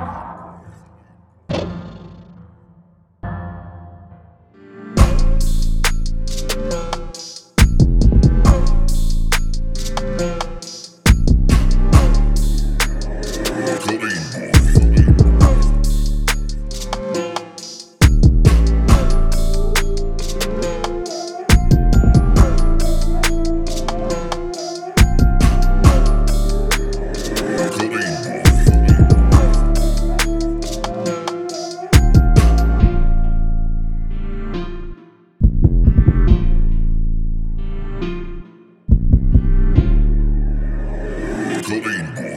Oh. Cobain.